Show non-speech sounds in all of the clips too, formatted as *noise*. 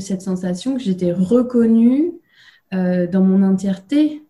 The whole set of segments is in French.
cette sensation que j'étais reconnue dans mon entièreté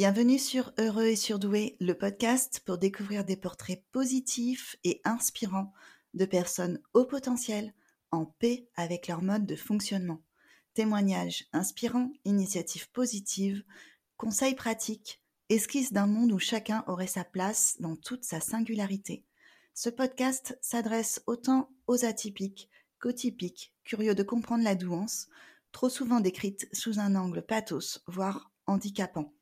Bienvenue sur Heureux et Surdoué, le podcast pour découvrir des portraits positifs et inspirants de personnes au potentiel, en paix avec leur mode de fonctionnement. Témoignages inspirants, initiatives positives, conseils pratiques, esquisses d'un monde où chacun aurait sa place dans toute sa singularité. Ce podcast s'adresse autant aux atypiques qu'aux typiques, curieux de comprendre la douance, trop souvent décrite sous un angle pathos, voire handicapant.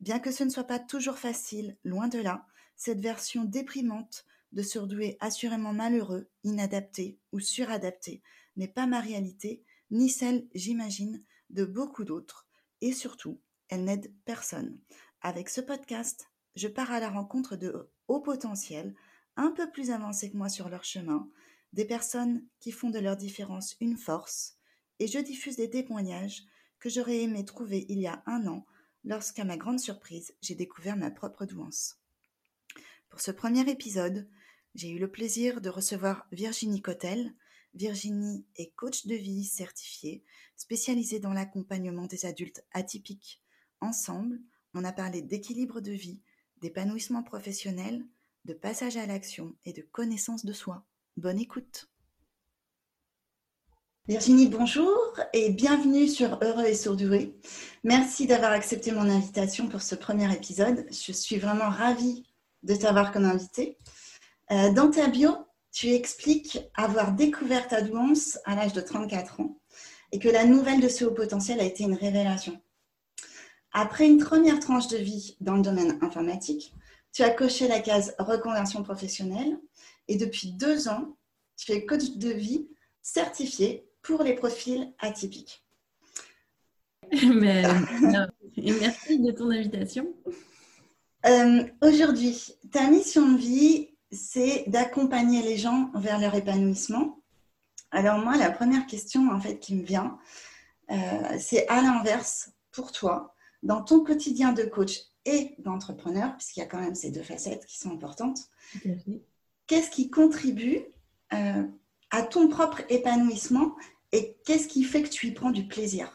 Bien que ce ne soit pas toujours facile, loin de là, cette version déprimante de surdoué assurément malheureux, inadapté ou suradapté n'est pas ma réalité, ni celle, j'imagine, de beaucoup d'autres. Et surtout, elle n'aide personne. Avec ce podcast, je pars à la rencontre de hauts potentiels, un peu plus avancés que moi sur leur chemin, des personnes qui font de leur différence une force, et je diffuse des témoignages que j'aurais aimé trouver il y a un an lorsqu'à ma grande surprise, j'ai découvert ma propre douance. Pour ce premier épisode, j'ai eu le plaisir de recevoir Virginie Cotel. Virginie est coach de vie certifiée, spécialisée dans l'accompagnement des adultes atypiques. Ensemble, on a parlé d'équilibre de vie, d'épanouissement professionnel, de passage à l'action et de connaissance de soi. Bonne écoute. Virginie, bonjour et bienvenue sur Heureux et Sourduré. Merci d'avoir accepté mon invitation pour ce premier épisode. Je suis vraiment ravie de t'avoir comme invitée. Euh, dans ta bio, tu expliques avoir découvert ta douance à l'âge de 34 ans et que la nouvelle de ce haut potentiel a été une révélation. Après une première tranche de vie dans le domaine informatique, tu as coché la case reconversion professionnelle et depuis deux ans, tu es coach de vie certifié pour les profils atypiques. Mais, *laughs* merci de ton invitation. Euh, aujourd'hui, ta mission de vie, c'est d'accompagner les gens vers leur épanouissement. Alors moi, la première question en fait qui me vient, euh, c'est à l'inverse pour toi, dans ton quotidien de coach et d'entrepreneur, puisqu'il y a quand même ces deux facettes qui sont importantes. Qu'est-ce qui contribue euh, à ton propre épanouissement et qu'est-ce qui fait que tu y prends du plaisir?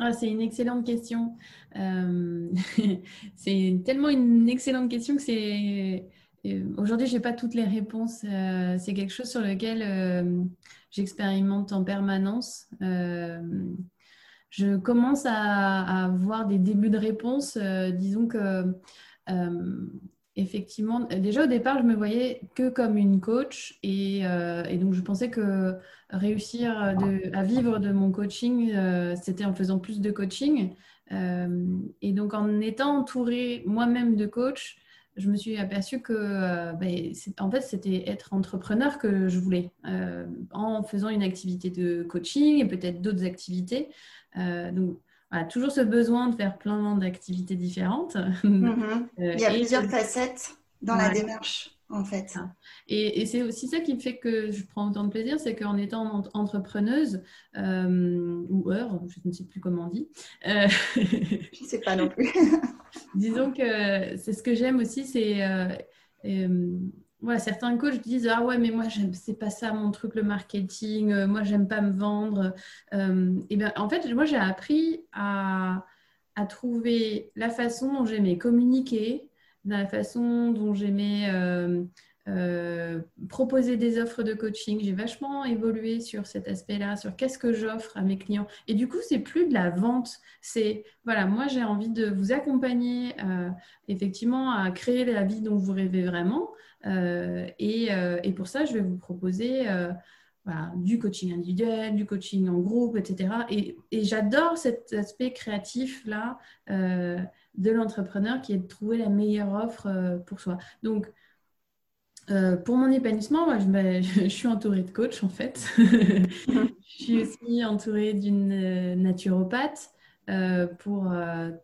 Ah, c'est une excellente question. Euh, *laughs* c'est tellement une excellente question que c'est. Euh, aujourd'hui, je n'ai pas toutes les réponses. Euh, c'est quelque chose sur lequel j'expérimente en permanence. je commence à, à, avoir des débuts de réponses. disons que effectivement, déjà au départ, je me voyais que comme une coach et, euh, donc je pensais que réussir à vivre de mon coaching, euh, c'était en faisant plus de coaching. Euh, et donc en étant entourée moi-même de coachs, je me suis aperçue que ben, en fait c'était être entrepreneur que je voulais en faisant une activité de coaching et peut-être d'autres activités. Toujours ce besoin de faire plein d'activités différentes. Mhm. *laughs* Euh, Il y a plusieurs facettes dans la démarche, en fait. Et, c'est aussi ça qui fait que je prends autant de plaisir, c'est qu'en étant entrepreneuse, euh, ou heure, je ne sais plus comment on dit. Euh, je ne sais pas non *laughs* plus. *laughs* disons que c'est ce que j'aime aussi, c'est certains coachs disent ah ouais mais moi c'est pas ça mon truc le marketing, euh, moi j'aime pas me vendre. Euh, et bien en fait moi j'ai appris à, à, trouver la façon dont j'aimais communiquer, la façon dont j'aimais euh, proposer des offres de coaching. J'ai vachement évolué sur cet aspect-là, sur qu'est-ce que j'offre à mes clients. Et du coup c'est plus de la vente, c'est voilà moi j'ai envie de vous accompagner effectivement à créer la vie dont vous rêvez vraiment. Euh, euh, et, pour ça, je vais vous proposer euh, du coaching individuel, du coaching en groupe, etc. Et, j'adore cet aspect créatif-là de l'entrepreneur qui est de trouver la meilleure offre pour soi. Donc, pour mon épanouissement, moi, je, *laughs* je, suis entourée de coachs en fait. *laughs* je suis aussi entourée d'une naturopathe pour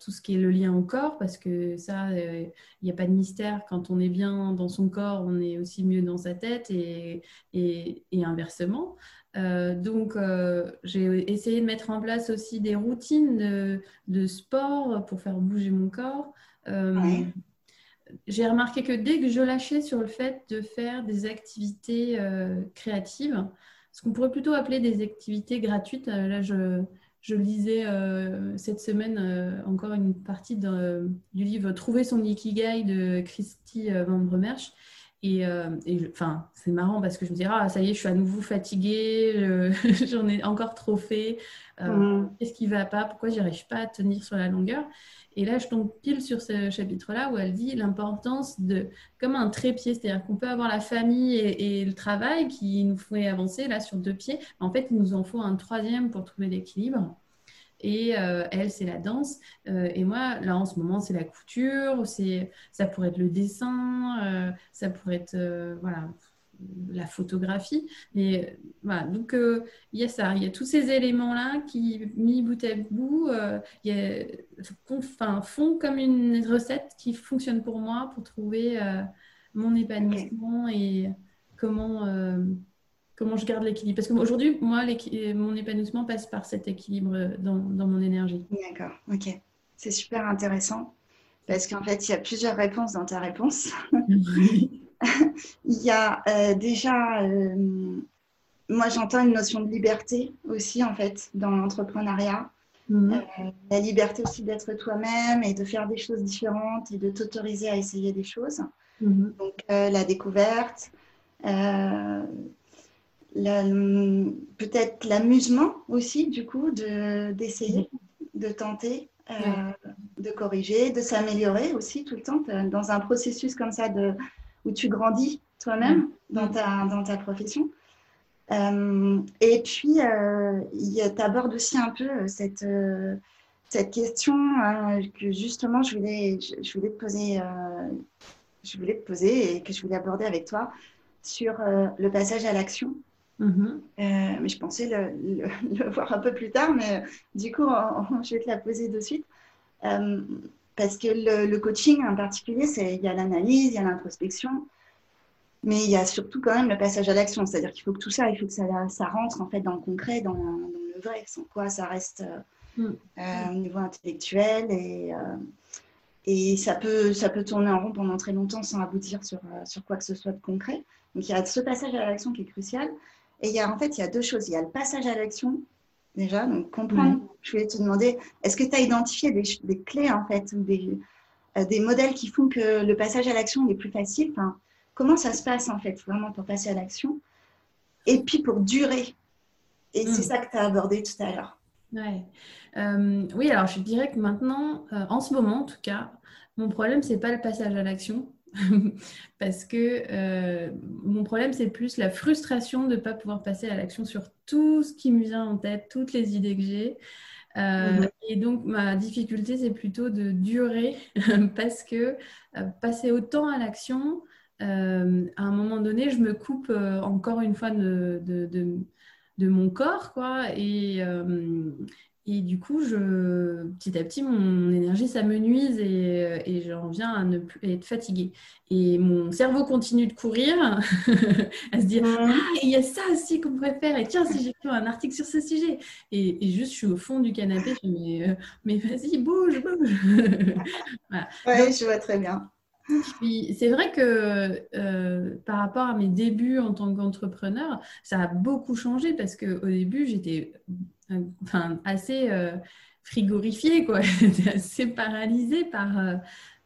tout ce qui est le lien au corps, parce que ça, il n'y a pas de mystère. Quand on est bien dans son corps, on est aussi mieux dans sa tête et, et, et inversement. donc, j'ai essayé de mettre en place aussi des routines de, de sport pour faire bouger mon corps j'ai remarqué que dès que je lâchais sur le fait de faire des activités euh, créatives, ce qu'on pourrait plutôt appeler des activités gratuites, euh, là je, lisais euh, cette semaine encore une partie du livre Trouver son Ikigai de Christy Van Bremerch. Et, enfin, c'est marrant parce que je me disais, ah, ça y est, je suis à nouveau fatiguée, *laughs* j'en ai encore trop fait. Mmh. Qu'est-ce qui ne va pas? Pourquoi j'arrive pas à tenir sur la longueur? Et là, je tombe pile sur ce chapitre-là où elle dit l'importance de, comme un trépied, c'est-à-dire qu'on peut avoir la famille et, le travail qui nous fait avancer là sur deux pieds. En fait, il nous en faut un troisième pour trouver l'équilibre. Et euh, elle, c'est la danse. Euh, et moi, là, en ce moment, c'est la couture. C'est, ça pourrait être le dessin. Euh, ça pourrait être, voilà, la photographie. Mais voilà, donc il y a ça, il y a tous ces éléments-là qui, mis bout à bout, font comme une recette qui fonctionne pour moi pour trouver mon épanouissement et comment, comment je garde l'équilibre. Parce qu'aujourd'hui, moi, mon épanouissement passe par cet équilibre dans, dans mon énergie. D'accord, ok. C'est super intéressant parce qu'en fait, il y a plusieurs réponses dans ta réponse. *laughs* il y a euh, déjà, euh, moi j'entends une notion de liberté aussi en fait dans l'entrepreneuriat. Mhm. Euh, la liberté aussi d'être toi-même et de faire des choses différentes et de t'autoriser à essayer des choses. Mhm. Donc la découverte, peut-être l'amusement aussi du coup d'essayer, de, tenter. de corriger, de s'améliorer aussi tout le temps dans un processus comme ça de, où tu grandis toi-même dans, ta, dans ta profession. Euh, et puis, euh, tu abordes aussi un peu euh, cette, cette question que justement je voulais, je, voulais te poser, je voulais te poser et que je voulais aborder avec toi sur le passage à l'action. Mm-hmm. mais je pensais le, *laughs* le, voir un peu plus tard, mais du coup, je vais te la poser de suite. Parce que le, coaching en particulier, il y a l'analyse, il y a l'introspection, mais il y a surtout quand même le passage à l'action. C'est-à-dire qu'il faut que tout ça, il faut que ça, ça, rentre en fait dans le concret, dans, le vrai, sans quoi ça reste euh, mm. euh, au niveau intellectuel et, euh, et ça, peut, ça peut tourner en rond pendant très longtemps sans aboutir sur, sur quoi que ce soit de concret. Donc il y a ce passage à l'action qui est crucial. Et il y a en fait il y a deux choses. Il y a le passage à l'action déjà. Donc, comprendre. Je voulais te demander, est-ce que tu as identifié des, clés, en fait, ou des, euh, des, modèles qui font que le passage à l'action est plus facile? Enfin, Comment ça se passe, en fait, vraiment pour passer à l'action? Et puis pour durer. Et c'est mm. ça que tu as abordé tout à l'heure. Ouais. Euh, oui, alors je dirais que maintenant, euh, en ce moment en tout cas, mon problème, c'est pas le passage à l'action, *laughs* parce que euh, mon problème, c'est plus la frustration de ne pas pouvoir passer à l'action sur tout ce qui me vient en tête, toutes les idées que j'ai. Euh. Et donc, ma difficulté, c'est plutôt de durer *laughs* parce que euh, passer autant à l'action, à un moment donné, je me coupe encore une fois de, de, de, mon corps, quoi. Et, et du coup, je, petit à petit, mon énergie s'amenuise et, euh, et j'en viens à ne plus être fatiguée. Et mon cerveau continue de courir, *laughs* à se dire Ah, il y a ça aussi qu'on pourrait faire. Et tiens, si j'écris un article sur ce sujet. Et, et, juste, je suis au fond du canapé, je dis Mais, euh, mais vas-y, bouge, bouge. *laughs* Oui, je vois très bien. C'est vrai que euh, par rapport à mes débuts en tant qu'entrepreneur, ça a beaucoup changé parce qu'au début, j'étais enfin, assez euh, frigorifiée, quoi. *laughs* Assez paralysée par euh,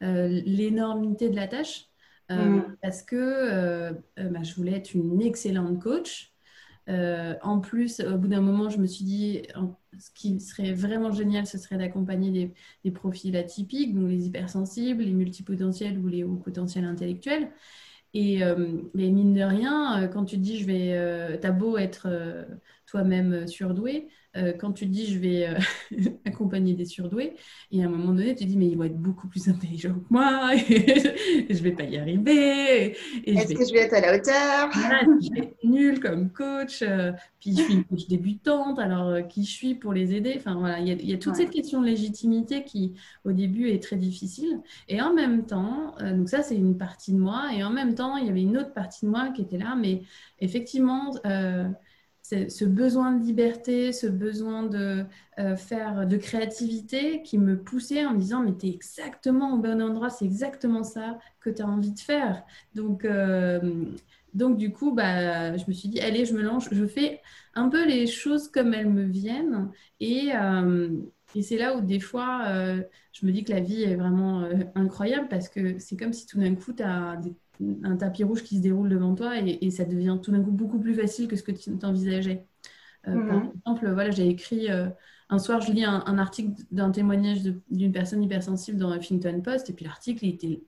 euh, l'énormité de la tâche. Mm. Parce que bah, je voulais être une excellente coach. en plus, au bout d'un moment, je me suis dit, ce qui serait vraiment génial, ce serait d'accompagner des, profils atypiques, donc les hypersensibles, les multipotentiels ou les hauts potentiels intellectuels. Et mais mine de rien, quand tu te dis, je vais, t'as beau être toi-même surdoué, euh, quand tu dis je vais euh, *laughs* accompagner des surdoués, et à un moment donné, tu dis mais ils vont être beaucoup plus intelligents que moi, *laughs* et je vais pas y arriver. Est-ce que je vais être à la hauteur? Je vais être nulle comme coach, euh, puis je suis une coach débutante, alors qui je suis pour les aider? Enfin voilà, il y, a toute cette question de légitimité qui au début est très difficile. Et en même temps, donc ça c'est une partie de moi, et en même temps, il y avait une autre partie de moi qui était là, mais effectivement, ce besoin de liberté, ce besoin de euh, faire de créativité qui me poussait en me disant mais tu es exactement au bon endroit, c'est exactement ça que tu as envie de faire. Donc, euh, donc du coup, bah, je me suis dit allez, je me lance, je fais un peu les choses comme elles me viennent et, euh, et c'est là où des fois je me dis que la vie est vraiment incroyable parce que c'est comme si tout d'un coup tu as des un tapis rouge qui se déroule devant toi et, ça devient tout d'un coup beaucoup plus facile que ce que tu t'envisageais. Euh, par mhm. exemple, voilà, j'ai écrit euh, un soir, je lis un, article d'un témoignage d'une personne hypersensible dans Huffington Post et puis l'article était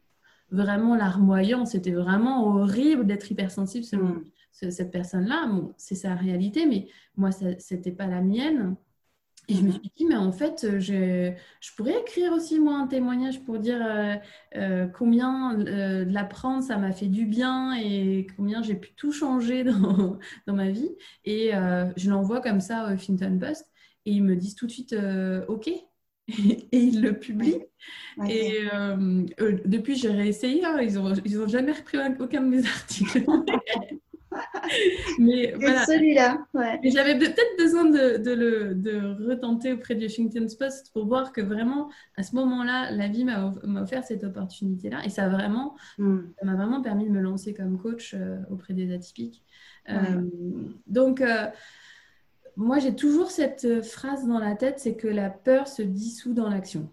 vraiment larmoyant, c'était vraiment horrible d'être hypersensible selon mhm. cette personne-là. Bon, c'est sa réalité, mais moi, c'était pas la mienne. Et je me suis dit, mais en fait, je, je, pourrais écrire aussi, moi, un témoignage pour dire euh, euh, combien euh, de l'apprendre, ça m'a fait du bien et combien j'ai pu tout changer dans, *laughs* dans ma vie. Et je l'envoie comme ça au Huffington Post et ils me disent tout de suite OK. *laughs* et ils le publient. Et depuis, j'ai réessayé. Hein, ils n'ont ils ont jamais repris aucun de mes *laughs* articles. Mais voilà. celui-là, j'avais peut-être besoin de, de, le de retenter auprès du Washington Post pour voir que vraiment, à ce moment-là, la vie m'a offert cette opportunité-là. Et ça vraiment, hmm. m'a vraiment permis de me lancer comme coach euh, auprès des atypiques. Euh, donc, euh, moi, j'ai toujours cette phrase dans la tête, c'est que la peur se dissout dans l'action.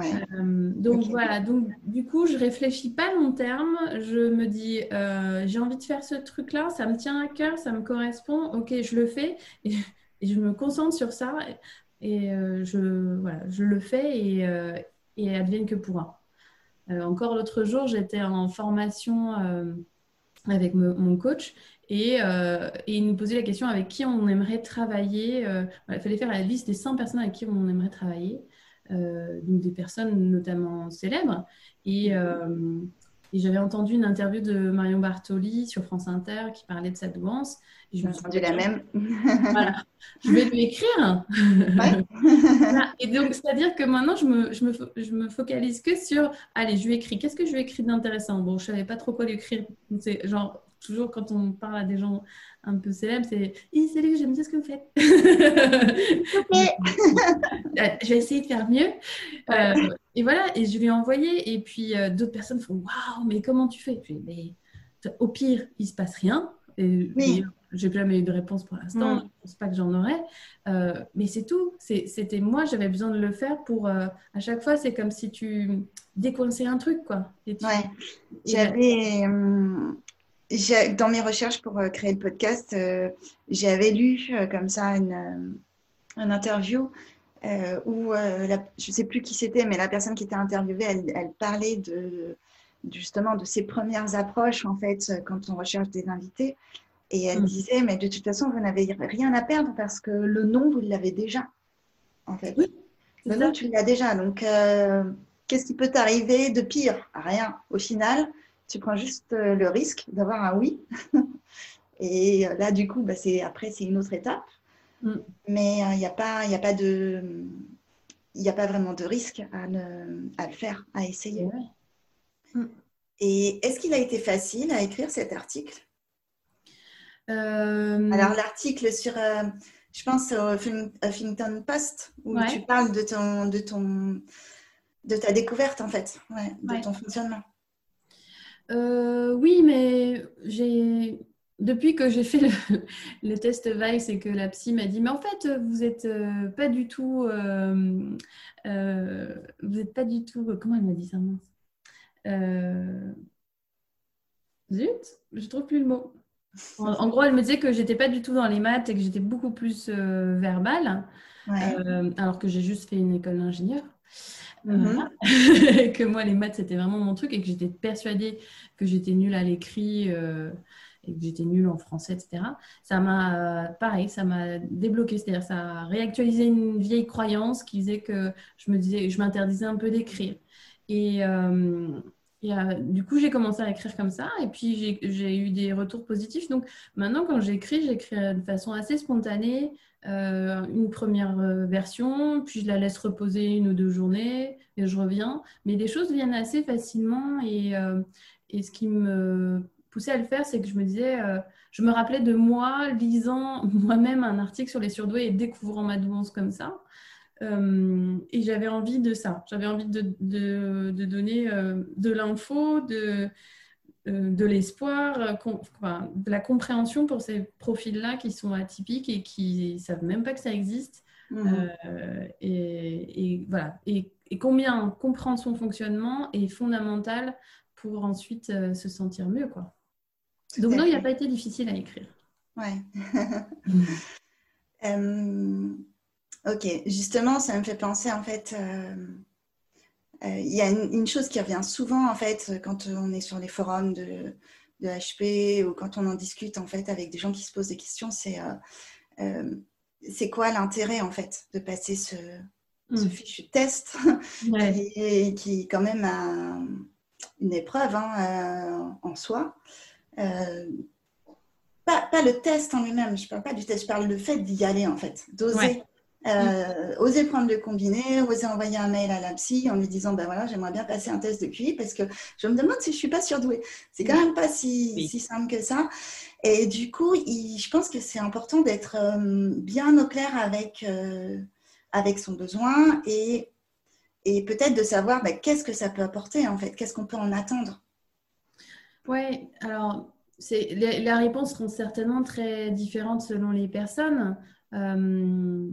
Euh, donc voilà, donc du coup, je réfléchis pas long terme. Je me dis, euh, j'ai envie de faire ce truc-là, ça me tient à cœur, ça me correspond. Ok, je le fais *laughs* et, je me concentre sur ça et, euh, je, voilà, je le fais et, et advienne que pourra. encore l'autre jour, j'étais en formation avec mon coach et, et, il nous posait la question avec qui on aimerait travailler. il fallait faire la liste des 100 personnes avec qui on aimerait travailler. Euh, donc des personnes notamment célèbres. Et, euh, et j'avais entendu une interview de Marion Bartoli sur France Inter qui parlait de sa douance. Et je me suis dit, la même. *laughs* voilà, je vais lui écrire. *laughs* *laughs* Et donc, c'est-à-dire que maintenant, je me, je, me, je me, focalise que sur, allez, je lui écris. Qu'est-ce que je lui écrire d'intéressant? Bon, je savais pas trop quoi lui écrire. C'est genre, toujours quand on parle à des gens un peu célèbres, c'est salut, j'aime bien ce que vous faites. *laughs* Euh, je vais essayer de faire mieux. Euh, et voilà, et je lui ai envoyé. Et puis euh, d'autres personnes font Waouh, mais comment tu fais? Mais, Au pire, il se passe rien. Et, oui. J'ai jamais eu de réponse pour l'instant. Mm. Je ne pense pas que j'en aurai. mais c'est tout. C'était moi, j'avais besoin de le faire pour. à chaque fois, c'est comme si tu décoinçais un truc, quoi. Et ouais. J'avais. Dans mes recherches pour euh, créer le podcast, euh, j'avais lu euh, comme ça une, interview où je ne sais plus qui c'était, mais la personne qui était interviewée, elle, parlait de justement de ses premières approches en fait quand on recherche des invités. Et elle mm. disait, mais de toute façon, vous n'avez rien à perdre parce que le nom, vous l'avez déjà. En fait. le nom, tu l'as déjà. Donc, qu'est-ce qui peut t'arriver de pire? Rien. Au final, tu prends juste euh, le risque d'avoir un oui. *laughs* Et euh, là, du coup, bah, après, c'est une autre étape. Mm. Mais euh, il n'y a, pas, a, pas de, a pas vraiment de risque à, le faire, à essayer. Mm. Et est-ce qu'il a été facile à écrire cet article? Alors, l'article sur, je pense, au Huffington Post, où tu parles de, ton, de, ton, de ta découverte, en fait, de ton fonctionnement. Euh, oui, mais j'ai depuis que j'ai fait *laughs* le, test Vice et que la psy m'a dit, mais en fait, vous n'êtes euh, pas du tout, euh, vous n'êtes pas du tout, comment elle m'a dit ça Zut, je trouve plus le mot. En, gros, elle me disait que j'étais pas du tout dans les maths et que j'étais beaucoup plus verbale, alors que j'ai juste fait une école d'ingénieur. Mhm. *laughs* que moi, les maths, c'était vraiment mon truc et que j'étais persuadée que j'étais nulle à l'écrit. Euh, et que j'étais nulle en français, etc. Ça m'a, pareil, ça m'a débloqué, c'est-à-dire ça a réactualisé une vieille croyance qui faisait que je me disais, je m'interdisais un peu d'écrire. Et, et du coup, j'ai commencé à écrire comme ça, et puis j'ai eu des retours positifs. Donc maintenant, quand j'écris, j'écris de façon assez spontanée, euh, une première euh, version, puis je la laisse reposer une ou deux journées, et je reviens. Mais les choses viennent assez facilement, et, euh, et ce qui me poussait à le faire, c'est que je me disais, je me rappelais de moi lisant *laughs* moi-même un article sur les surdoués et découvrant ma douance comme ça. Euh, et j'avais envie de ça. J'avais envie de, de, de donner euh, de l'info, de, euh, de l'espoir, de la compréhension pour ces profils-là qui sont atypiques et qui ne savent même pas que ça existe. Mhm. Et, et, voilà. Et, et, combien comprendre son fonctionnement est fondamental pour ensuite se sentir mieux. Quoi. Donc non, il n'a pas été difficile à écrire. Ouais. *laughs* *laughs* Ok, justement, ça me fait penser en fait. Euh, euh, il y a une, chose qui revient souvent en fait quand on est sur les forums de, HP ou quand on en discute en fait avec des gens qui se posent des questions, c'est euh, c'est quoi l'intérêt en fait de passer ce, hmm. fichu test *laughs* et, qui est quand même une épreuve hein, en soi. Pas, le test en lui-même, je parle pas du test, je parle du fait d'y aller en fait, d'oser euh, oser prendre le combiné, oser envoyer un mail à la psy en lui disant ben voilà, j'aimerais bien passer un test de QI parce que je me demande si je suis pas surdouée. C'est quand même pas si, si, simple que ça. Et du coup, je pense que c'est important d'être euh, bien au clair avec, euh, avec son besoin et, et peut-être de savoir ben, qu'est-ce que ça peut apporter en fait, qu'est-ce qu'on peut en attendre? Oui, alors les réponses seront certainement très différentes selon les personnes. Euh,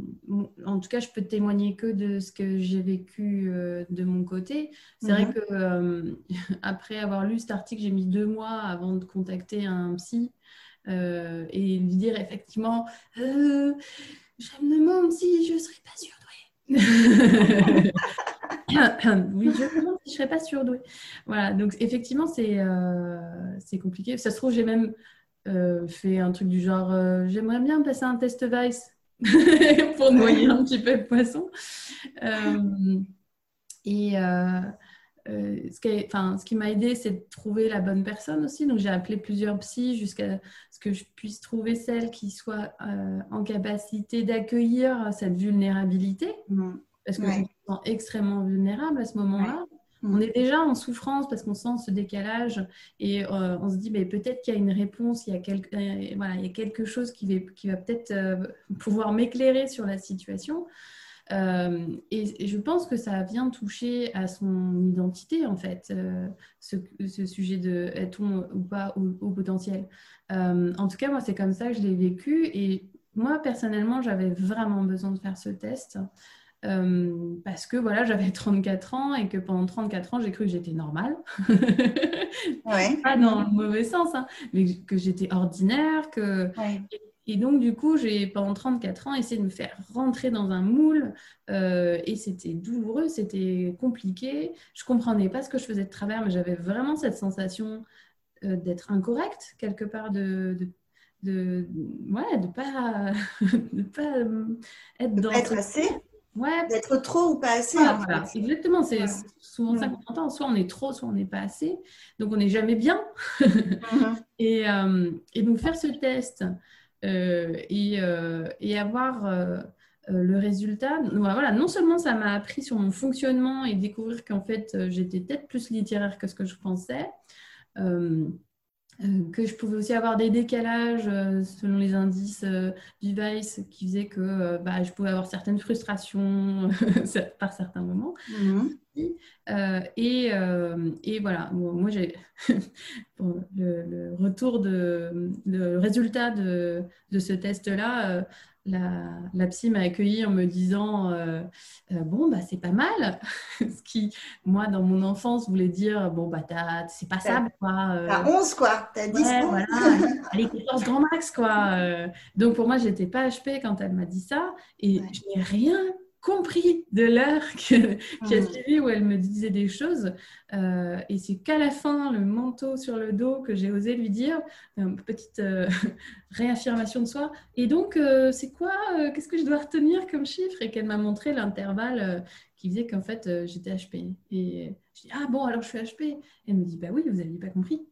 en tout cas, je peux témoigner que de ce que j'ai vécu euh, de mon côté. C'est vrai mhm. que euh, *laughs* après avoir lu cet article, j'ai mis deux mois avant de contacter un psy et lui dire effectivement, je me demande si je ne serais pas surdouée. *laughs* oui, je me demande si je ne serais pas surdouée. Voilà, donc effectivement, c'est c'est compliqué. Ça se trouve, j'ai même euh, fait un truc du genre euh, j'aimerais bien passer un test Vice *laughs* pour noyer un petit peu de poisson. Euh, et ce qui, ce qui m'a aidé, c'est de trouver la bonne personne aussi. Donc, j'ai appelé plusieurs psys jusqu'à ce que je puisse trouver celle qui soit en capacité d'accueillir cette vulnérabilité. Mmh. Parce que je me sens extrêmement vulnérable à ce moment-là. On est déjà en souffrance parce qu'on sent ce décalage et euh, on se dit mais peut-être qu'il y a une réponse, il y a, quelque, euh, voilà, il y a quelque chose qui va, qui va peut-être euh, *laughs* pouvoir m'éclairer sur la situation. et, je pense que ça vient toucher à son identité en fait, ce, sujet de est-on ou pas au, potentiel. en tout cas, moi, c'est comme ça que je l'ai vécu et moi, personnellement, j'avais vraiment besoin de faire ce test. Euh, parce que voilà, j'avais *laughs* 34 ans et que pendant 34 ans, j'ai cru que j'étais normale. *laughs* Pas dans le mauvais sens, hein, mais que j'étais ordinaire. Que... Et, donc, du coup, j'ai pendant 34 ans essayé de me faire rentrer dans un moule euh, et c'était douloureux, c'était compliqué. Je comprenais pas ce que je faisais de travers, mais j'avais vraiment cette sensation euh, d'être incorrecte quelque part, de, de de ouais de pas *laughs* de pas être dans être assez Ouais. D'être trop ou pas assez. Exactement, c'est souvent ça qu'on entend. Soit on est trop, soit on n'est pas assez. Donc on n'est jamais bien. Mhm. *laughs* et, euh, et, donc faire ce test euh, et, euh, et, avoir le résultat, voilà, non seulement ça m'a appris sur mon fonctionnement et découvrir qu'en fait j'étais peut-être plus littéraire que ce que je pensais. Euh, que je pouvais aussi avoir des décalages euh, selon les indices euh, du Vice qui faisaient que bah, je pouvais avoir certaines frustrations *laughs* par certains moments. Mhm. Et, et, voilà, moi j'ai *laughs* le, retour de le résultat de, de ce test-là la, la, psy m'a accueilli en me disant euh, euh, bon bah c'est pas mal *laughs* ce qui moi dans mon enfance voulait dire bon bah c'est pas ça quoi euh, t'as 11 quoi. T'as 10 ouais, voilà. *laughs* Allez 14 grand max quoi donc pour moi j'étais pas HP quand elle m'a dit ça et je n'ai rien compris de l'heure *laughs* qui a mmh. suivi où elle me disait des choses. Euh, et c'est qu'à la fin, le manteau sur le dos, que j'ai osé lui dire, une petite euh, *laughs* réaffirmation de soi. Et donc, euh, c'est quoi Qu'est-ce que je dois retenir comme chiffre? Et qu'elle m'a montré l'intervalle qui faisait qu'en fait, j'étais HP. Et je dis, ah bon, alors je suis HP. Et elle me dit, bah oui, vous n'aviez pas compris.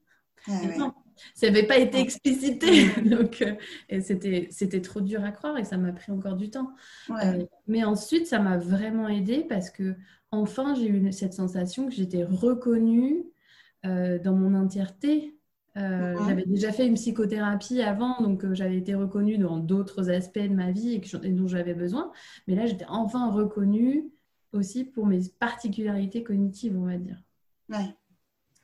Ah ça n'avait pas été explicité. *laughs* Donc, euh, c'était, c'était trop dur à croire et ça m'a pris encore du temps. Euh, mais ensuite, ça m'a vraiment aidé parce que enfin, j'ai eu cette sensation que j'étais reconnue euh, dans mon entièreté. J'avais déjà fait une psychothérapie avant, donc j'avais été reconnue dans d'autres aspects de ma vie et, dont j'avais besoin. Mais là, j'étais enfin reconnue aussi pour mes particularités cognitives, on va dire. Ouais.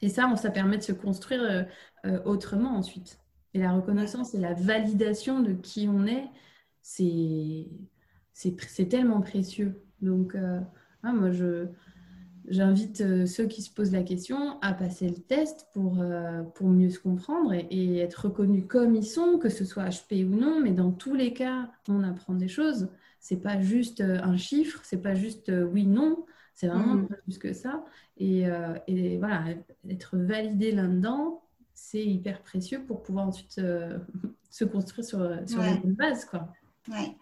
Et ça, ça permet de se construire euh, euh, autrement ensuite. Et la reconnaissance et la validation de qui on est, c'est, tellement précieux. Donc, euh, moi, je, j'invite ceux qui se posent la question à passer le test pour, pour mieux se comprendre et, et, être reconnus comme ils sont, que ce soit HP ou non. Mais dans tous les cas, on apprend des choses. C'est pas juste un chiffre, c'est pas juste oui, non. C'est vraiment mm. plus que ça. Euh, et, voilà, être validé là-dedans, c'est hyper précieux pour pouvoir ensuite euh, *laughs* se construire sur, sur bonnes bases. Quoi. Ouais.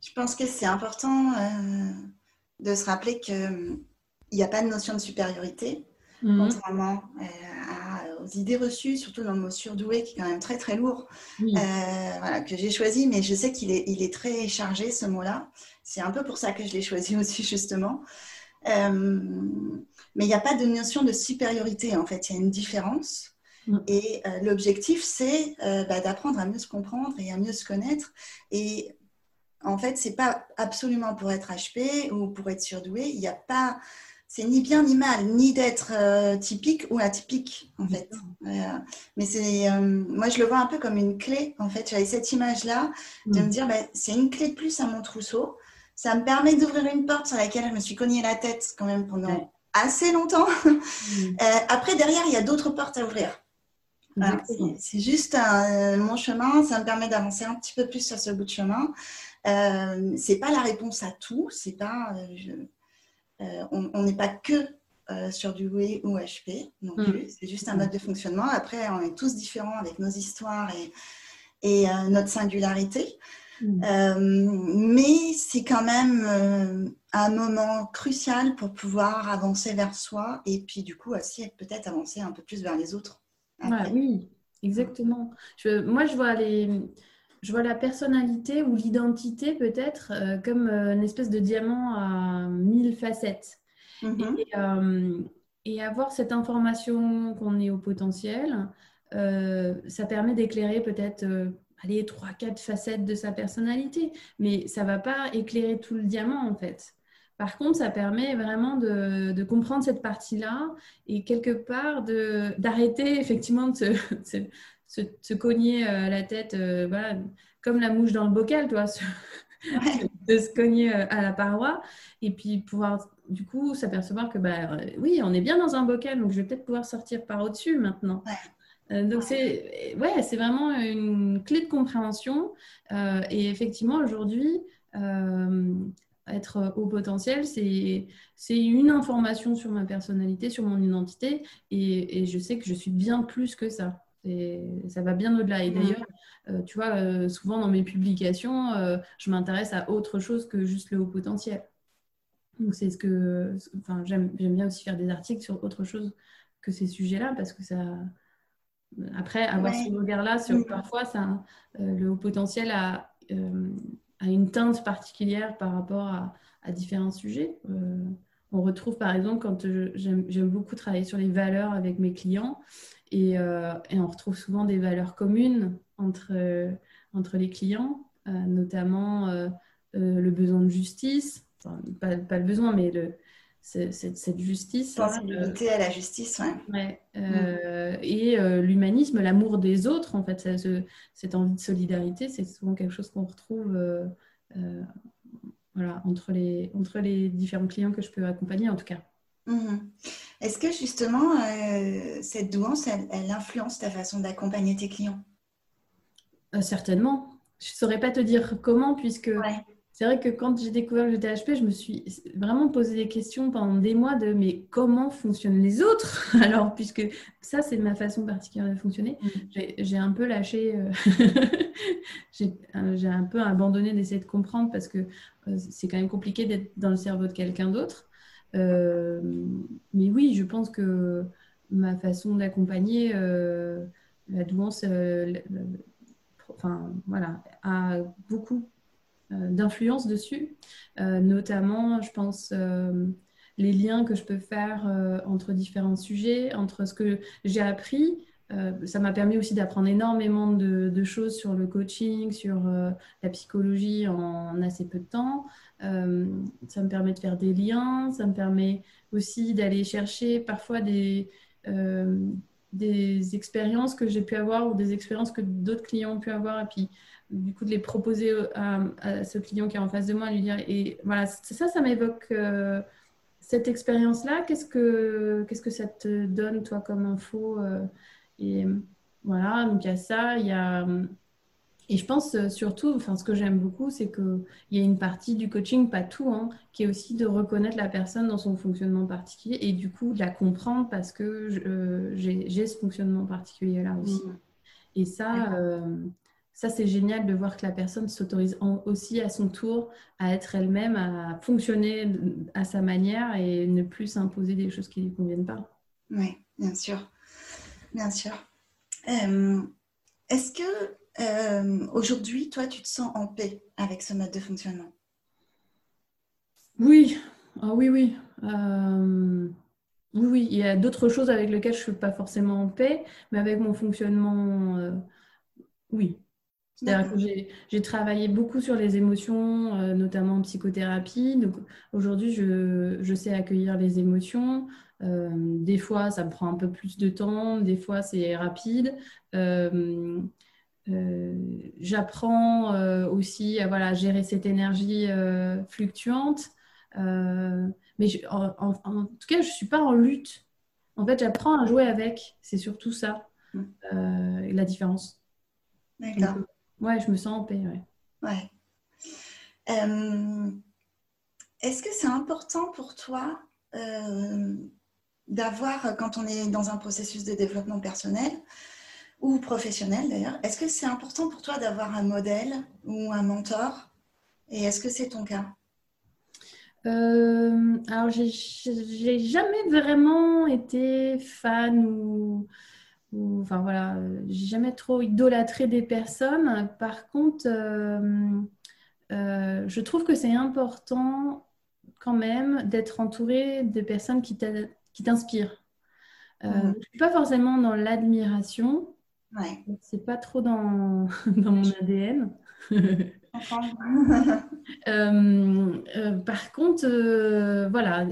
Je pense que c'est important euh, de se rappeler qu'il n'y a pas de notion de supériorité, mm. contrairement aux idées reçues, surtout dans le mot surdoué qui est quand même très très lourd, voilà, que j'ai choisi, mais je sais qu'il est, il est très chargé ce mot-là. C'est un peu pour ça que je l'ai choisi *laughs* aussi justement. Euh, mais il n'y a pas de notion de supériorité, en fait, il y a une différence. Mm. Et euh, l'objectif, c'est euh, bah, d'apprendre à mieux se comprendre et à mieux se connaître. Et en fait, c'est pas absolument pour être HP ou pour être surdoué. Il n'y a pas, c'est ni bien ni mal, ni d'être typique ou atypique, en fait. mais c'est, moi, je le vois un peu comme une clé. En fait, j'avais cette image-là de mm. me dire, bah, c'est une clé de plus à mon trousseau ça me permet d'ouvrir une porte sur laquelle je me suis cogné la tête quand même pendant assez longtemps. Mm. *laughs* Euh, après, derrière, il y a d'autres portes à ouvrir. c'est juste mon chemin, ça me permet d'avancer un petit peu plus sur ce bout de chemin. Euh, c'est pas la réponse à tout, c'est pas, euh, euh, on n'est pas que sur du oui ou HP non mm. plus. C'est juste un mode de fonctionnement. Après, on est tous différents avec nos histoires et, et notre singularité. Mm. Euh, mais c'est quand même euh, un moment crucial pour pouvoir avancer vers soi et puis du coup aussi peut-être avancer un peu plus vers les autres. oui, exactement. Je, moi, je vois, les, je vois la personnalité ou l'identité peut-être euh, comme une espèce de diamant à mille facettes. Mm-hmm. Et, et, avoir cette information qu'on est au potentiel, ça permet d'éclairer peut-être allez, trois, quatre facettes de sa personnalité, mais ça va pas éclairer tout le diamant en fait. Par contre, ça permet vraiment de, comprendre cette partie-là et quelque part d'arrêter effectivement *laughs* de se, se, cogner euh, la tête, euh, comme la mouche dans le bocal, toi, *laughs* de se cogner euh, à la paroi et puis pouvoir du coup s'apercevoir que bah, oui, on est bien dans un bocal, donc je vais peut-être pouvoir sortir par au-dessus maintenant. Donc c'est ouais, c'est vraiment une clé de compréhension. Euh, et effectivement, aujourd'hui, euh, être au potentiel, c'est une information sur ma personnalité, sur mon identité. Et, je sais que je suis bien plus que ça. Et ça va bien au-delà. Et d'ailleurs, tu vois, souvent dans mes publications, je m'intéresse à autre chose que juste le haut potentiel. Donc c'est ce que, enfin, j'aime bien aussi faire des articles sur autre chose que ces sujets-là parce que ça, après, avoir ce regard-là, sur, parfois, ça, euh, le haut potentiel a, euh, a, une teinte particulière par rapport à, différents sujets. Euh, on retrouve, par exemple, quand j'aime beaucoup travailler sur les valeurs avec mes clients, et, et, on retrouve souvent des valeurs communes entre, entre les clients, notamment le besoin de justice, pas, pas, le besoin, mais le, cette, justice. Sensibilité à la justice, ouais. Euh, et euh, l'humanisme, l'amour des autres, en fait, cette envie de solidarité, c'est souvent quelque chose qu'on retrouve euh, voilà, entre, les, entre les différents clients que je peux accompagner, en tout cas. Mhm. Est-ce que justement, cette douance, elle, influence ta façon d'accompagner tes clients? Certainement. Je ne saurais pas te dire comment, puisque c'est vrai que quand j'ai découvert le GTHP, je me suis vraiment posé des questions pendant des mois de mais comment fonctionnent les autres *laughs* Alors, puisque ça, c'est ma façon particulière de fonctionner, mm. j'ai un peu lâché, euh, *laughs* euh, j'ai un peu abandonné d'essayer de comprendre parce que euh, c'est quand même compliqué d'être dans le cerveau de quelqu'un d'autre. mais oui, je pense que ma façon d'accompagner la douance, enfin, voilà, a beaucoup d'influence dessus, euh, notamment, je pense, euh, les liens que je peux faire entre différents sujets, entre ce que j'ai appris. ça m'a permis aussi d'apprendre énormément de, choses sur le coaching, sur la psychologie en, assez peu de temps. ça me permet de faire des liens, ça me permet aussi d'aller chercher parfois des, expériences que j'ai pu avoir ou des expériences que d'autres clients ont pu avoir puis du coup de les proposer à, ce client qui est en face de moi, lui dire et voilà ça ça m'évoque euh, cette expérience là qu'est-ce que qu'est-ce que ça te donne toi comme info euh, et voilà donc il y a ça il y a et je pense euh, surtout, enfin, ce que j'aime beaucoup, c'est qu'il y a une partie du coaching, pas tout, hein, qui est aussi de reconnaître la personne dans son fonctionnement particulier et du coup de la comprendre parce que j'ai ce fonctionnement particulier-là aussi. Mmh. Et ça, ça, c'est génial de voir que la personne s'autorise aussi à son tour à être elle-même, à fonctionner à sa manière et ne plus s'imposer des choses qui ne lui conviennent pas. Oui, bien sûr. Bien sûr. Euh, est-ce que euh, aujourd'hui, toi, tu te sens en paix avec ce mode de fonctionnement? Oui, ah, oui, oui. Euh, oui, oui. Il y a d'autres choses avec lesquelles je ne suis pas forcément en paix, mais avec mon fonctionnement, oui. C'est-à-dire que j'ai travaillé beaucoup sur les émotions, euh, notamment en psychothérapie. Donc aujourd'hui, je, sais accueillir les émotions. Euh, des fois, ça me prend un peu plus de temps, des fois, c'est rapide. Euh, j'apprends aussi à voilà, gérer cette énergie fluctuante. mais en, tout cas, je ne suis pas en lutte. En fait, j'apprends à jouer avec. C'est surtout ça, mmh. la différence. D'accord. Ouais, je me sens en paix, ouais. Ouais. Euh, est-ce que c'est important pour toi euh, d'avoir, quand on est dans un processus de développement personnel ou professionnel d'ailleurs, est-ce que c'est important pour toi d'avoir un modèle ou un mentor? Et est-ce que c'est ton cas? Euh, alors, j'ai jamais vraiment été fan ou enfin voilà, j'ai jamais trop idolâtré des personnes. Par contre, euh, euh, je trouve que c'est important quand même d'être entouré de personnes qui t'inspirent. Euh, mmh. Je ne suis pas forcément dans l'admiration. Ouais. C'est pas trop dans, *laughs* dans mon ADN. *laughs* *laughs* Euh, euh, par contre, euh, voilà,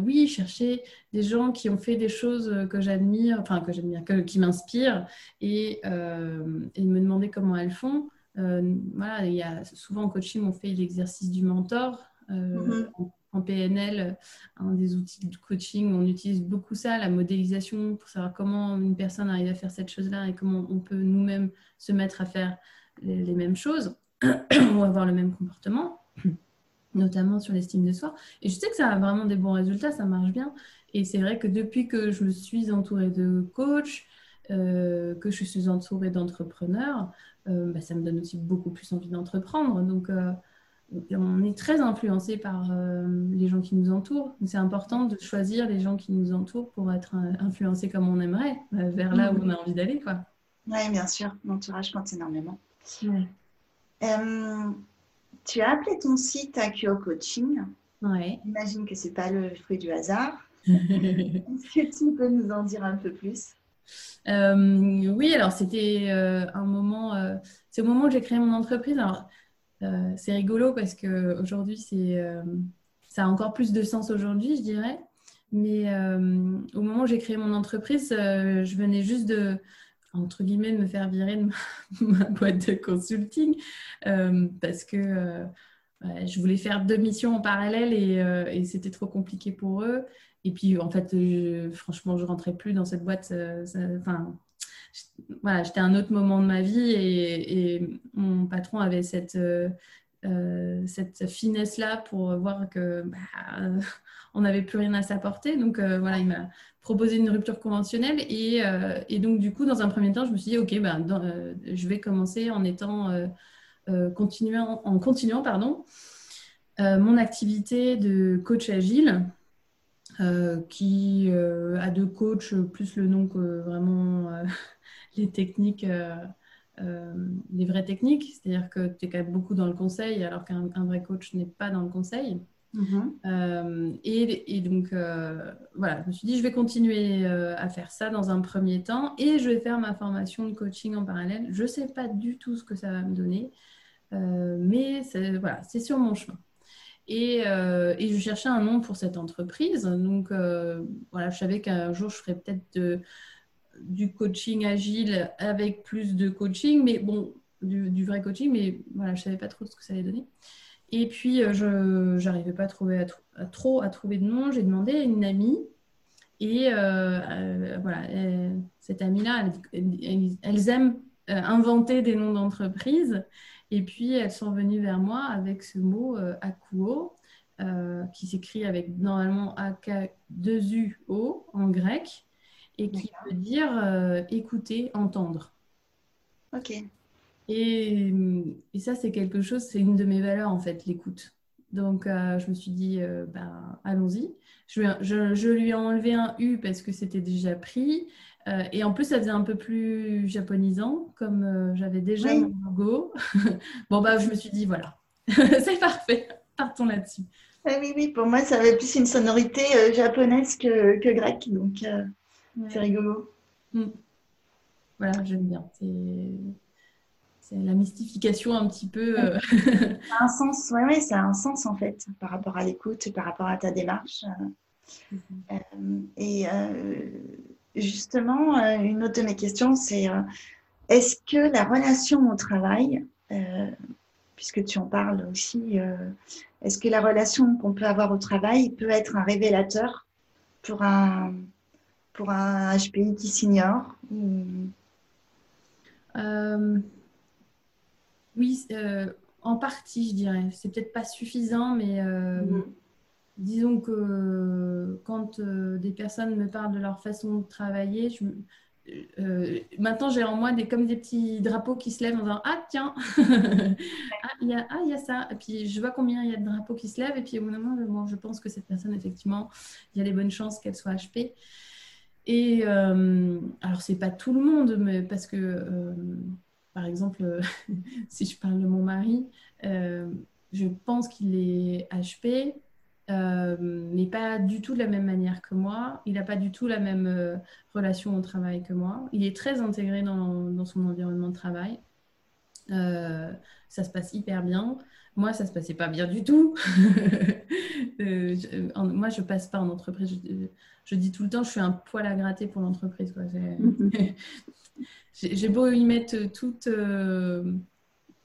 oui, chercher des gens qui ont fait des choses que j'admire, enfin que j'admire, qui m'inspirent, et, et, me demander comment elles font. voilà, il y a souvent en coaching, on fait l'exercice du mentor. Mm-hmm. en, PNL, un des outils de coaching, on utilise beaucoup ça, la modélisation, pour savoir comment une personne arrive à faire cette chose-là et comment on peut nous-mêmes se mettre à faire les mêmes choses. *clears throat* ou avoir le même comportement, *clears throat* notamment sur l'estime de soi. Et je sais que ça a vraiment des bons résultats, ça marche bien. Et c'est vrai que depuis que je me suis entourée de coachs, euh, que je suis entourée d'entrepreneurs, euh, bah, ça me donne aussi beaucoup plus envie d'entreprendre. Donc, euh, on est très influencé par les gens qui nous entourent. C'est important de choisir les gens qui nous entourent pour être influencé comme on aimerait, vers là où on a envie d'aller. Oui, bien sûr. L'entourage compte énormément. Euh, tu as appelé ton site Accio Coaching. J'imagine que ce n'est pas le fruit du hasard. *laughs* Est-ce que tu peux nous en dire un peu plus? Euh, Oui, alors c'était euh, un moment, c'est au moment où j'ai créé mon entreprise. Alors, c'est rigolo parce qu'aujourd'hui, c'est, ça a encore plus de sens aujourd'hui, je dirais. Mais au moment où j'ai créé mon entreprise, je venais juste de, entre guillemets, de me faire virer de *laughs* ma, boîte de consulting euh, parce que euh, je voulais faire deux missions en parallèle euh, et, c'était trop compliqué pour eux. Et puis, en fait, franchement, je rentrais plus dans cette boîte. Enfin, voilà, j'étais à un autre moment de ma vie et, mon patron avait cette, cette finesse-là pour voir que bah, on n'avait plus rien à s'apporter. Donc voilà, il m'a proposé une rupture conventionnelle et, et, donc du coup, dans un premier temps, je me suis dit ok, ben, je vais commencer en étant continuant, en continuant pardon, mon activité de coach agile. qui a deux coachs plus le nom que vraiment *laughs* les techniques euh, les vraies techniques, c'est-à-dire que tu es quand même beaucoup dans le conseil alors qu'un vrai coach n'est pas dans le conseil. Mhm. Euh, et, donc, euh, voilà, je me suis dit, je vais continuer à faire ça dans un premier temps et je vais faire ma formation de coaching en parallèle. Je ne sais pas du tout ce que ça va me donner, mais voilà, c'est sur mon chemin. Et, je cherchais un nom pour cette entreprise. Donc, voilà, je savais qu'un jour, je ferais peut-être du coaching agile avec plus de coaching, mais bon, du, vrai coaching, mais voilà, je savais pas trop ce que ça allait donner. Et puis, euh, je n'arrivais pas à trouver à, trop à trouver de nom. J'ai demandé à une amie. Et euh, euh, voilà, cette amie-là, elles, aiment inventer des noms d'entreprise. Et puis, elles sont venues vers moi avec ce mot akuo, qui s'écrit avec normalement AK2UO en grec et qui veut dire euh, écouter, entendre. Ok. Et, et ça, c'est quelque chose, c'est une de mes valeurs en fait, l'écoute. Donc, euh, je me suis dit, euh, ben, allons-y. Je, je, je, lui ai enlevé un U parce que c'était déjà pris. et en plus, ça faisait un peu plus japonisant, comme j'avais déjà mon logo. *laughs* bon, bah, je me suis dit, voilà, *laughs* c'est parfait. Partons là-dessus. Oui, oui, pour moi, ça avait plus une sonorité japonaise que, que grecque. Donc, c'est rigolo. Mm. Voilà, j'aime bien. C'est la mystification un petit peu. Euh. *laughs* ça a un sens, oui, ouais, ça a un sens en fait par rapport à l'écoute, par rapport à ta démarche. Mm-hmm. Euh, et euh, justement, une autre de mes questions, c'est est-ce que la relation au travail, puisque tu en parles aussi, est-ce que la relation qu'on peut avoir au travail peut être un révélateur pour un, pour un HPI qui s'ignore euh, Oui, euh, en partie, je dirais. C'est peut-être pas suffisant, mais euh, mm-hmm. disons que quand des personnes me parlent de leur façon de travailler, maintenant j'ai en moi des, comme des petits drapeaux qui se lèvent en disant Ah, tiens *laughs* ah, il y, a, ah, y a ça. Et puis je vois combien il y a de drapeaux qui se lèvent, et puis au bout d'un moment, je pense que cette personne, effectivement, il y a des bonnes chances qu'elle soit HP. Et euh, alors, c'est pas tout le monde, mais parce que, euh, par exemple, *laughs* si je parle de mon mari, euh, je pense qu'il est HP, mais pas du tout de la même manière que moi. Il n'a pas du tout la même relation au travail que moi. Il est très intégré dans, son environnement de travail. ça se passe hyper bien. Moi, ça se passait pas bien du tout. *laughs* euh, moi, je passe pas en entreprise. Je, dis tout le temps, je suis un poil à gratter pour l'entreprise. *laughs* J'ai beau y mettre toute, euh,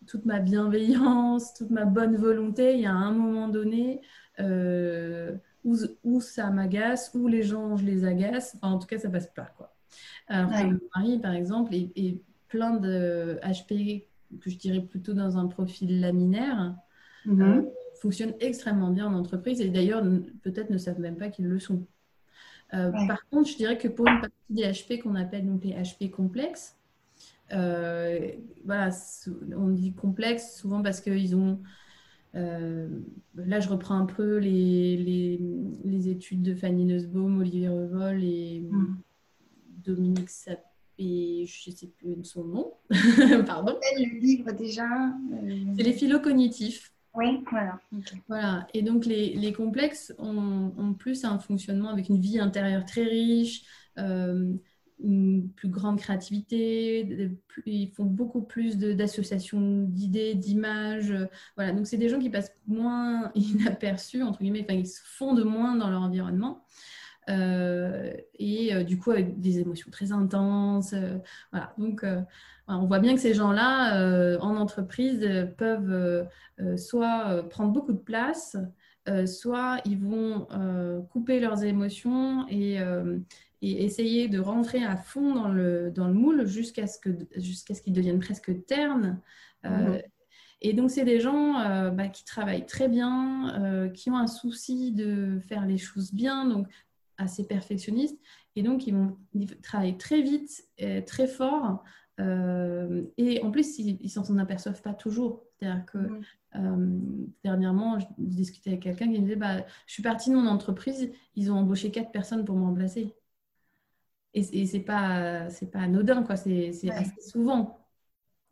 toute ma bienveillance, toute ma bonne volonté, il y a un moment donné euh, où, où, ça m'agace, où les gens, je les agace. Enfin, en tout cas, ça passe pas. Quoi. Alors que mon mari, par exemple, est, est plein de HP que je dirais plutôt dans un profil laminaire, mhm. euh, fonctionnent extrêmement bien en entreprise et d'ailleurs peut-être ne savent même pas qu'ils le sont. Euh, par contre, je dirais que pour une partie des HP qu'on appelle donc les HP complexes, euh, voilà, on dit complexe souvent parce qu'ils ont. là, je reprends un peu les, les, les études de Fanny Nussbaum, Olivier Revol et mhm. Dominique et je ne sais plus son nom. *laughs* Pardon. Le livre déjà euh, C'est les philo cognitifs. Oui, voilà. Voilà. Et donc, les, les complexes ont, ont, plus un fonctionnement avec une vie intérieure très riche, euh, une plus grande créativité, ils font beaucoup plus d'associations d'idées, d'images. voilà. Donc, c'est des gens qui passent moins *laughs* inaperçus, entre guillemets, ils se fondent moins dans leur environnement. Euh, et euh, du coup avec des émotions très intenses. Euh, voilà. Donc on voit bien que ces gens-là en entreprise peuvent soit prendre beaucoup de place, soit ils vont couper leurs émotions et, et, essayer de rentrer à fond dans le, dans le moule jusqu'à ce qu'ils jusqu'à ce qu'ils deviennent presque ternes. Mmh Et donc, c'est des gens bah, qui travaillent très bien, qui ont un souci de faire les choses bien, donc assez perfectionnistes. Et donc, ils, vont, travailler très vite, et très fort. et en plus, ils s'en aperçoivent pas toujours. C'est-à-dire que mmh. dernièrement, je discutais avec quelqu'un qui me disait bah, Je suis partie de mon entreprise, ils ont embauché quatre personnes pour me remplacer. Et, c'est pas, pas anodin, quoi. C'est, assez souvent.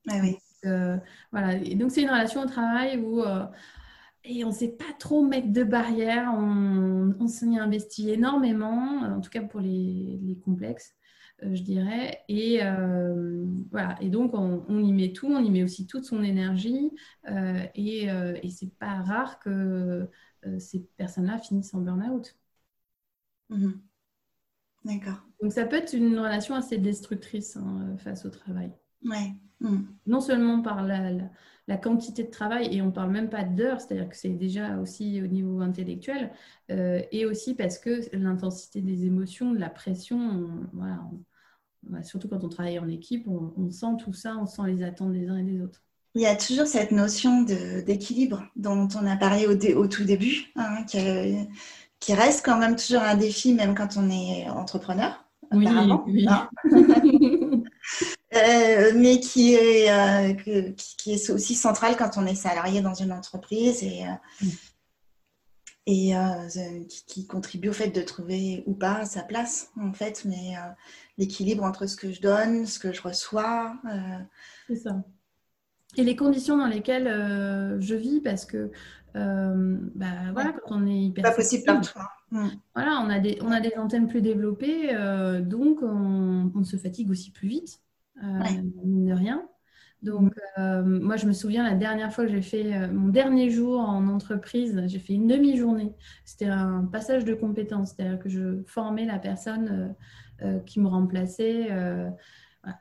oui. Euh, voilà. Et donc, c'est une relation au travail où euh, et on ne sait pas trop mettre de barrières. On, on s'y investit énormément, en tout cas pour les, les complexes, euh, je dirais. Et voilà. Et donc, on, on, y met tout. On y met aussi toute son énergie. et, et c'est pas rare que ces personnes-là finissent en burn-out. Mmh D'accord. Donc ça peut être une relation assez destructrice hein, face au travail. Ouais. Hmm. Non seulement par la, la, quantité de travail, et on ne parle même pas d'heures, c'est-à-dire que c'est déjà aussi au niveau intellectuel, euh, et aussi parce que l'intensité des émotions, de la pression, voilà, bah, surtout quand on travaille en équipe, on, sent tout ça, on sent les attentes des uns et des autres. Il y a toujours cette notion d'équilibre dont on a parlé au, au tout début, hein, qui reste quand même toujours un défi, même quand on est entrepreneur. Oui, oui. Hein. *laughs* Euh, mais qui est, euh, qui, est aussi central quand on est salarié dans une entreprise et, euh, et qui, contribue au fait de trouver ou pas sa place, en fait, mais l'équilibre entre ce que je donne, ce que je reçois. C'est ça. Et les conditions dans lesquelles je vis, parce que euh, bah, voilà, quand on est hyper. Pas possible partout. Hein. Mm. Voilà, on a, des, on a des antennes plus développées, euh, donc on, se fatigue aussi plus vite, euh, mine de rien. Donc, moi, je me souviens la dernière fois que j'ai fait mon dernier jour en entreprise, j'ai fait une demi-journée. C'était un passage de compétences, c'est-à-dire que je formais la personne qui me remplaçait.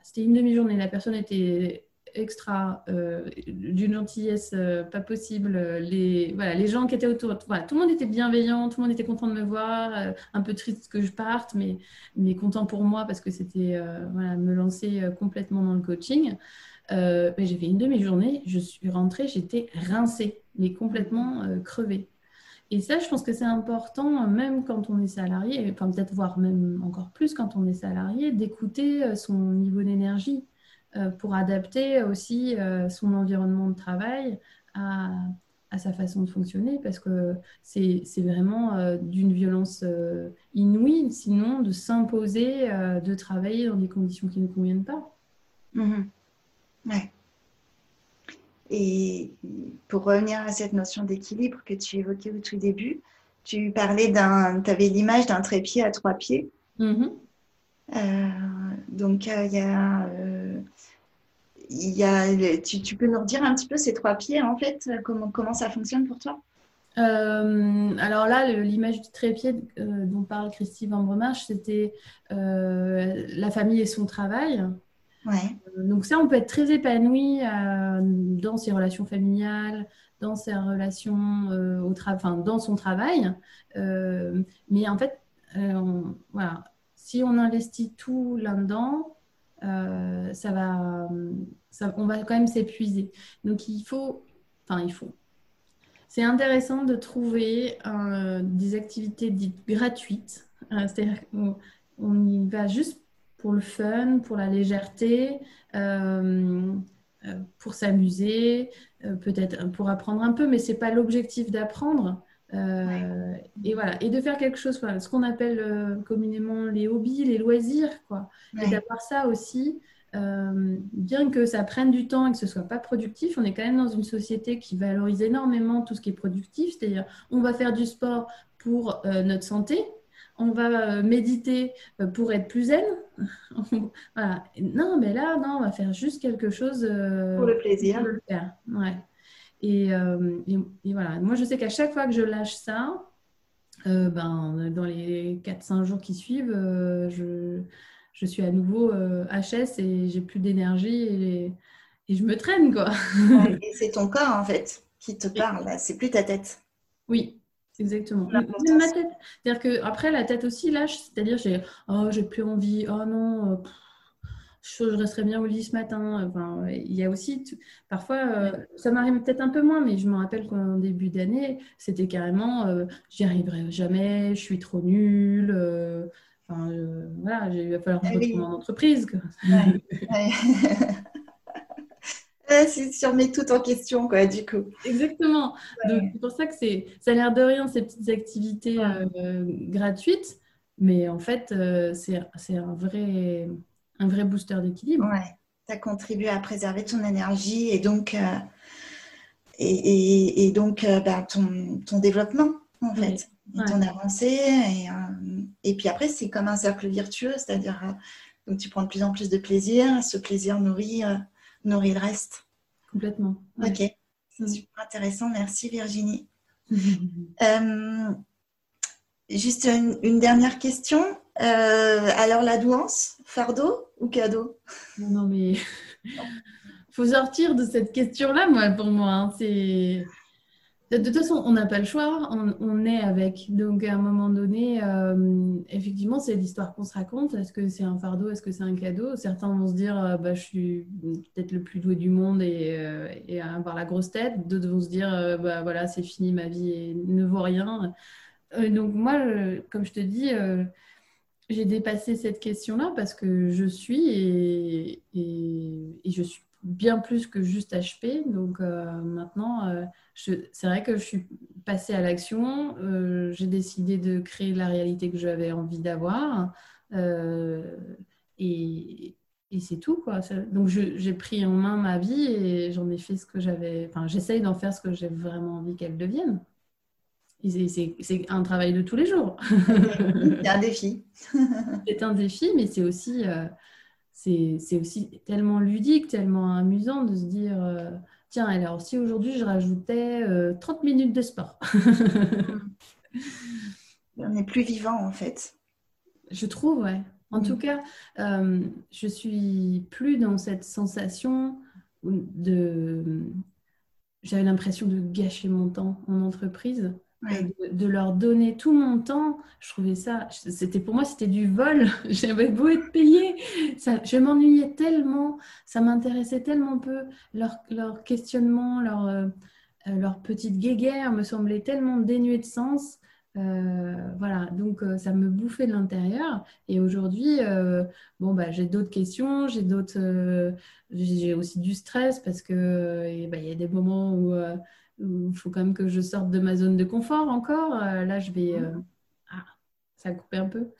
C'était une demi-journée. La personne était extra, euh, d'une gentillesse euh, pas possible. Les, voilà, les gens qui étaient autour, voilà, tout le monde était bienveillant, tout le monde était content de me voir, euh, un peu triste que je parte, mais, mais content pour moi parce que c'était voilà, me lancer complètement dans le coaching. j'ai fait une demi-journée, je suis rentrée, j'étais rincée, mais complètement crevée. Et ça, je pense que c'est important, même quand on est salarié, enfin peut-être voir même encore plus quand on est salarié, d'écouter son niveau d'énergie euh, pour adapter aussi euh, son environnement de travail à, sa façon de fonctionner parce que c'est vraiment euh, d'une violence inouïe, sinon de s'imposer de travailler dans des conditions qui ne conviennent pas. Mmh ouais. Et pour revenir à cette notion d'équilibre que tu évoquais au tout début, tu parlais d'un, tu avais l'image d'un trépied à trois pieds. Mmh donc il y a il y a, tu, peux nous redire un petit peu ces trois pieds, en fait, comment, comment ça fonctionne pour toi? Euh, alors là, l'image du trépied euh, dont parle Christy Van Bremarche, c'était euh, la famille et son travail. Ouais. donc ça, on peut être très épanoui dans ses relations familiales, dans ses relations au travail, dans son travail. mais en fait, voilà, si on investit tout là-dedans, ça va on va quand même s'épuiser. Donc il faut, enfin il faut. C'est intéressant de trouver euh, des activités dites gratuites, euh, c'est-à-dire qu'on y va juste pour le fun, pour la légèreté, euh, pour s'amuser, peut-être pour apprendre un peu, mais c'est pas l'objectif d'apprendre. Et voilà, et de faire quelque chose, ce qu'on appelle communément les hobbies, les loisirs, quoi. Et d'avoir ça aussi euh, bien que ça prenne du temps et que ce soit pas productif, on est quand même dans une société qui valorise énormément tout ce qui est productif, c'est-à-dire on va faire du sport pour euh, notre santé, on va euh, méditer pour être plus zen. *laughs* voilà. Non, mais là, non, on va faire juste quelque chose pour le plaisir. le faire. Ouais. Et, et, voilà, moi je sais qu'à chaque fois que je lâche ça, ben, dans les 4-5 jours qui suivent, je je suis à nouveau HS euh, et j'ai plus d'énergie et, je me traîne quoi. *laughs* et c'est ton corps en fait qui te parle, c'est plus ta tête. Oui, exactement. ma tête. C'est-à-dire que après la tête aussi lâche, c'est-à-dire j'ai oh j'ai plus envie, oh non, euh, je, resterai bien au lit ce matin. Enfin, il y a aussi, parfois, euh, ça m'arrive peut-être un peu moins, mais je me rappelle qu'en début d'année, c'était carrément, euh, j'y arriverai jamais, je suis trop nulle. enfin, voilà, il va falloir que je ah retrouve mon entreprise. *laughs* *laughs* c'est sur mes tout en question, quoi, du coup. Exactement. Donc, c'est pour ça que c'est, ça a l'air de rien, ces petites activités gratuites. Mais en fait, euh, c'est un vrai, un vrai booster d'équilibre. Ouais, ça contribue à préserver ton énergie et donc, euh, et, et, donc euh, bah, ton, ton, développement, en fait, et ton avancée. Et, et puis après, c'est comme un cercle virtueux, c'est-à-dire donc tu prends de plus en plus de plaisir, ce plaisir nourrit, nourrit le reste. Complètement. Ok, c'est mm. super intéressant. Merci Virginie. *laughs* Juste une, dernière question. Euh, alors la douance, fardeau ou cadeau? Non mais *laughs* faut sortir de cette question-là, moi, pour moi. Hein. C'est de, toute façon, on n'a pas le choix, on, est avec. Donc à un moment donné, euh, effectivement, c'est l'histoire qu'on se raconte. Est-ce que c'est un fardeau? Est-ce que c'est un cadeau? Certains vont se dire, euh, bah, je suis peut-être le plus doué du monde et, avoir la grosse tête. D'autres vont se dire, bah voilà, c'est fini, ma vie et ne vaut rien. Donc moi, comme je te dis, j'ai dépassé cette question-là parce que je suis et, je suis bien plus que juste HP. Donc euh, maintenant, c'est vrai que je suis passée à l'action. j'ai décidé de créer la réalité que j'avais envie d'avoir. et, c'est tout. Quoi. Donc j'ai pris en main ma vie et j'en ai fait ce que j'avais. Enfin, j'essaye d'en faire ce que j'ai vraiment envie qu'elle devienne. C'est un travail de tous les jours. c'est un défi. *laughs* c'est un défi, mais c'est aussi, euh, c'est aussi tellement ludique, tellement amusant de se dire euh, tiens, alors si aujourd'hui je rajoutais 30 euh, minutes de sport. *laughs* On est plus vivant en fait. Je trouve, ouais. En mm. tout cas, je suis plus dans cette sensation de. J'avais l'impression de gâcher mon temps en entreprise. De, leur donner tout mon temps, je trouvais ça, c'était pour moi c'était du vol. *laughs* J'avais beau être payée, ça, je m'ennuyais tellement, ça m'intéressait tellement peu. Leur, leur questionnement, leur, euh, euh, leur petite guéguerre me semblait tellement dénué de sens. Euh, voilà, donc ça me bouffait de l'intérieur. Et aujourd'hui, bon, bah, j'ai d'autres questions, j'ai d'autres, j'ai aussi du stress parce que bah, il y a des moments où il faut quand même que je sorte de ma zone de confort encore. Euh, là, je vais. Euh, ah, ça a coupé un peu.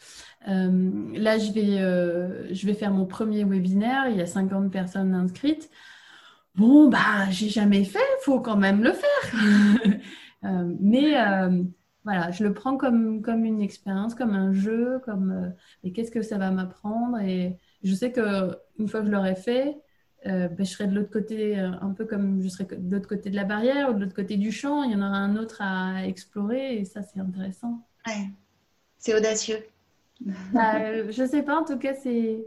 Euh, là, je vais, je vais faire mon premier webinaire. Il y a 50 personnes inscrites. Bon, bah, j'ai jamais fait. Il faut quand même le faire. *laughs* mais voilà, je le prends comme, comme une expérience, comme un jeu, comme et qu'est-ce que ça va m'apprendre? Et je sais que une fois que je l'aurai fait, euh, ben, je serai de l'autre côté, euh, un peu comme je serai de l'autre côté de la barrière ou de l'autre côté du champ. Il y en aura un autre à explorer et ça, c'est intéressant. Ouais. C'est audacieux. *laughs* Bah, euh, je sais pas, en tout cas, c'est,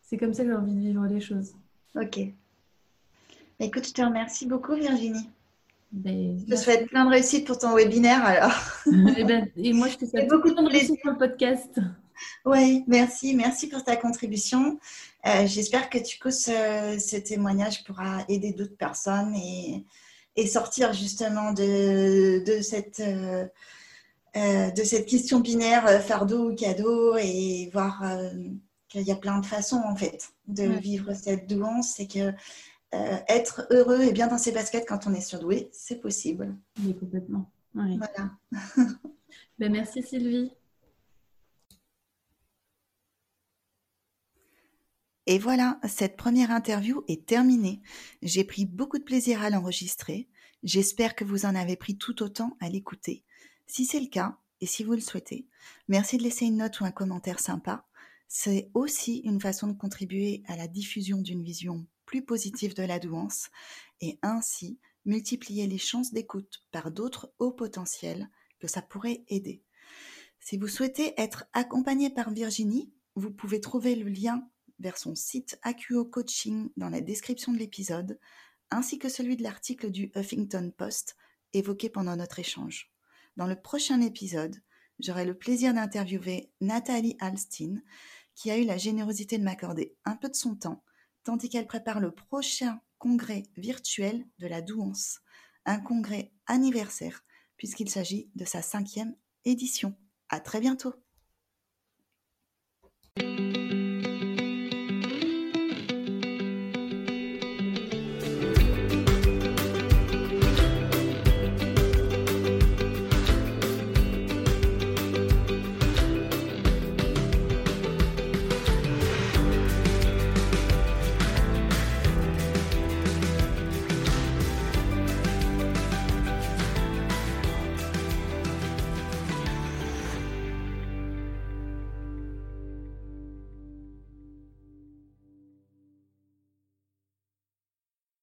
c'est comme ça que j'ai envie de vivre les choses. Ok. Bah, écoute, je te remercie beaucoup, Virginie. Ben, je te souhaite plein de réussite pour ton webinaire alors. et, *laughs* eh ben, et moi, je te *laughs* souhaite beaucoup de réussite pour le podcast. Oui, merci. Merci pour ta contribution. Euh, j'espère que du coup, ce, témoignage pourra aider d'autres personnes et, sortir justement de, cette, euh, euh, de cette question binaire fardeau ou cadeau et voir qu'il y a plein de façons en fait de vivre cette douance. C'est que être heureux et bien dans ses baskets quand on est surdoué, c'est possible. Oui, complètement. Voilà. *laughs* ben, merci Sylvie. Et voilà, cette première interview est terminée. J'ai pris beaucoup de plaisir à l'enregistrer. J'espère que vous en avez pris tout autant à l'écouter. Si c'est le cas, et si vous le souhaitez, merci de laisser une note ou un commentaire sympa. C'est aussi une façon de contribuer à la diffusion d'une vision plus positive de la douance et ainsi multiplier les chances d'écoute par d'autres hauts potentiels que ça pourrait aider. Si vous souhaitez être accompagné par Virginie, vous pouvez trouver le lien vers son site AQO Coaching dans la description de l'épisode, ainsi que celui de l'article du Huffington Post évoqué pendant notre échange. Dans le prochain épisode, j'aurai le plaisir d'interviewer Nathalie Alstein, qui a eu la générosité de m'accorder un peu de son temps, tandis qu'elle prépare le prochain congrès virtuel de la Douance, un congrès anniversaire, puisqu'il s'agit de sa cinquième édition. À très bientôt!